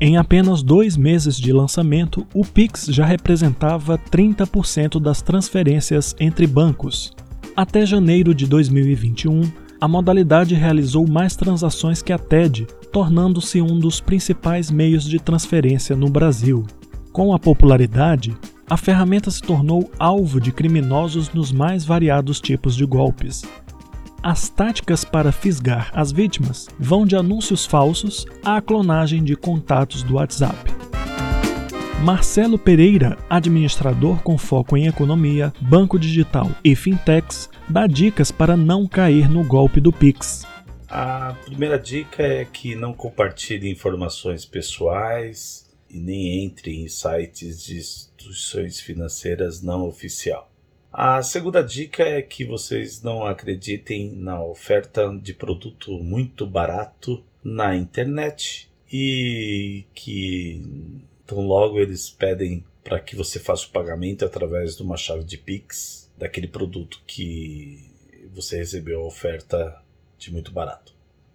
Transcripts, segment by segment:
Em apenas dois meses de lançamento, o Pix já representava 30% das transferências entre bancos. Até janeiro de 2021, a modalidade realizou mais transações que a TED, tornando-se um dos principais meios de transferência no Brasil. Com a popularidade, a ferramenta se tornou alvo de criminosos nos mais variados tipos de golpes. As táticas para fisgar as vítimas vão de anúncios falsos à clonagem de contatos do WhatsApp. Marcelo Pereira, administrador com foco em economia, banco digital e fintechs, dá dicas para não cair no golpe do Pix. A primeira dica é que não compartilhe informações pessoais e nem entre em sites de instituições financeiras não oficial. A segunda dica é que vocês não acreditem na oferta de produto muito barato na internet e que tão logo eles pedem para que você faça o pagamento através de uma chave de Pix daquele produto que você recebeu a oferta de muito barato.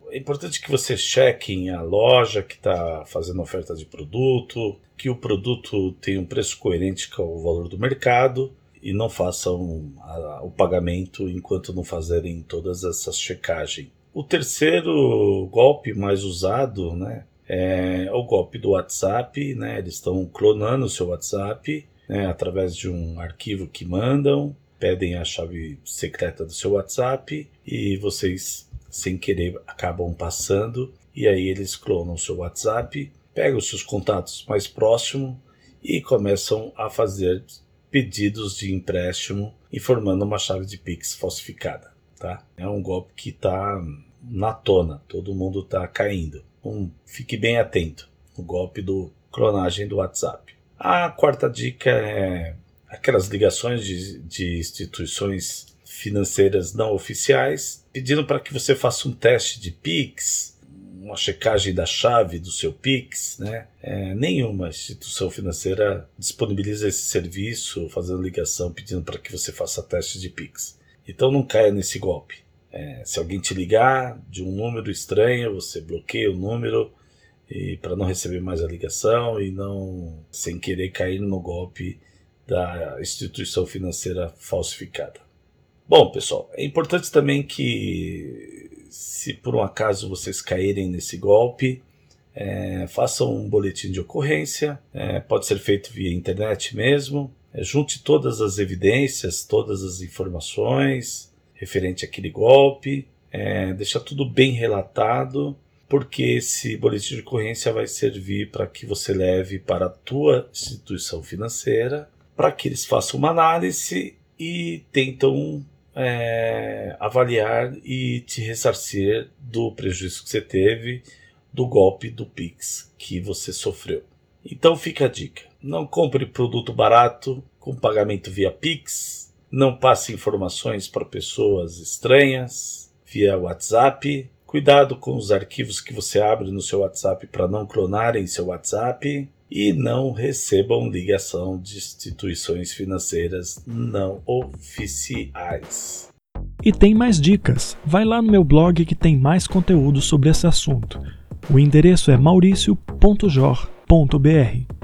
É importante que você chequem a loja que está fazendo oferta de produto, que o produto tem um preço coerente com o valor do mercado e não façam a, o pagamento enquanto não fazerem todas essas checagens. O terceiro golpe mais usado, né, é o golpe do WhatsApp, né? Eles estão clonando o seu WhatsApp, né, através de um arquivo que mandam, pedem a chave secreta do seu WhatsApp e vocês sem querer acabam passando e aí eles clonam o seu WhatsApp, pegam os seus contatos mais próximos e começam a fazer pedidos de empréstimo informando uma chave de Pix falsificada. Tá? É um golpe que está na tona, todo mundo está caindo. Então, fique bem atento no golpe do clonagem do WhatsApp. A quarta dica é aquelas ligações de, de instituições financeiras não oficiais pedindo para que você faça um teste de Pix uma checagem da chave do seu Pix, né? É, nenhuma instituição financeira disponibiliza esse serviço, fazendo ligação, pedindo para que você faça teste de Pix. Então não caia nesse golpe. É, se alguém te ligar de um número estranho, você bloqueia o número e para não receber mais a ligação e não sem querer cair no golpe da instituição financeira falsificada. Bom, pessoal, é importante também que se por um acaso vocês caírem nesse golpe, é, façam um boletim de ocorrência, é, pode ser feito via internet mesmo. É, junte todas as evidências, todas as informações referente àquele golpe, é, tudo bem relatado, porque esse boletim de ocorrência vai servir para que você leve para a tua instituição financeira, para que eles façam uma análise e tentam é, avaliar e te ressarcir do prejuízo que você teve do golpe do Pix que você sofreu. Então fica a dica: não compre produto barato com pagamento via Pix, não passe informações para pessoas estranhas via WhatsApp. Cuidado com os arquivos que você abre no seu WhatsApp para não clonarem seu WhatsApp e não recebam ligação de instituições financeiras não oficiais. E tem mais dicas. Vai lá no meu blog que tem mais conteúdo sobre esse assunto. O endereço é mauricio.jor.br.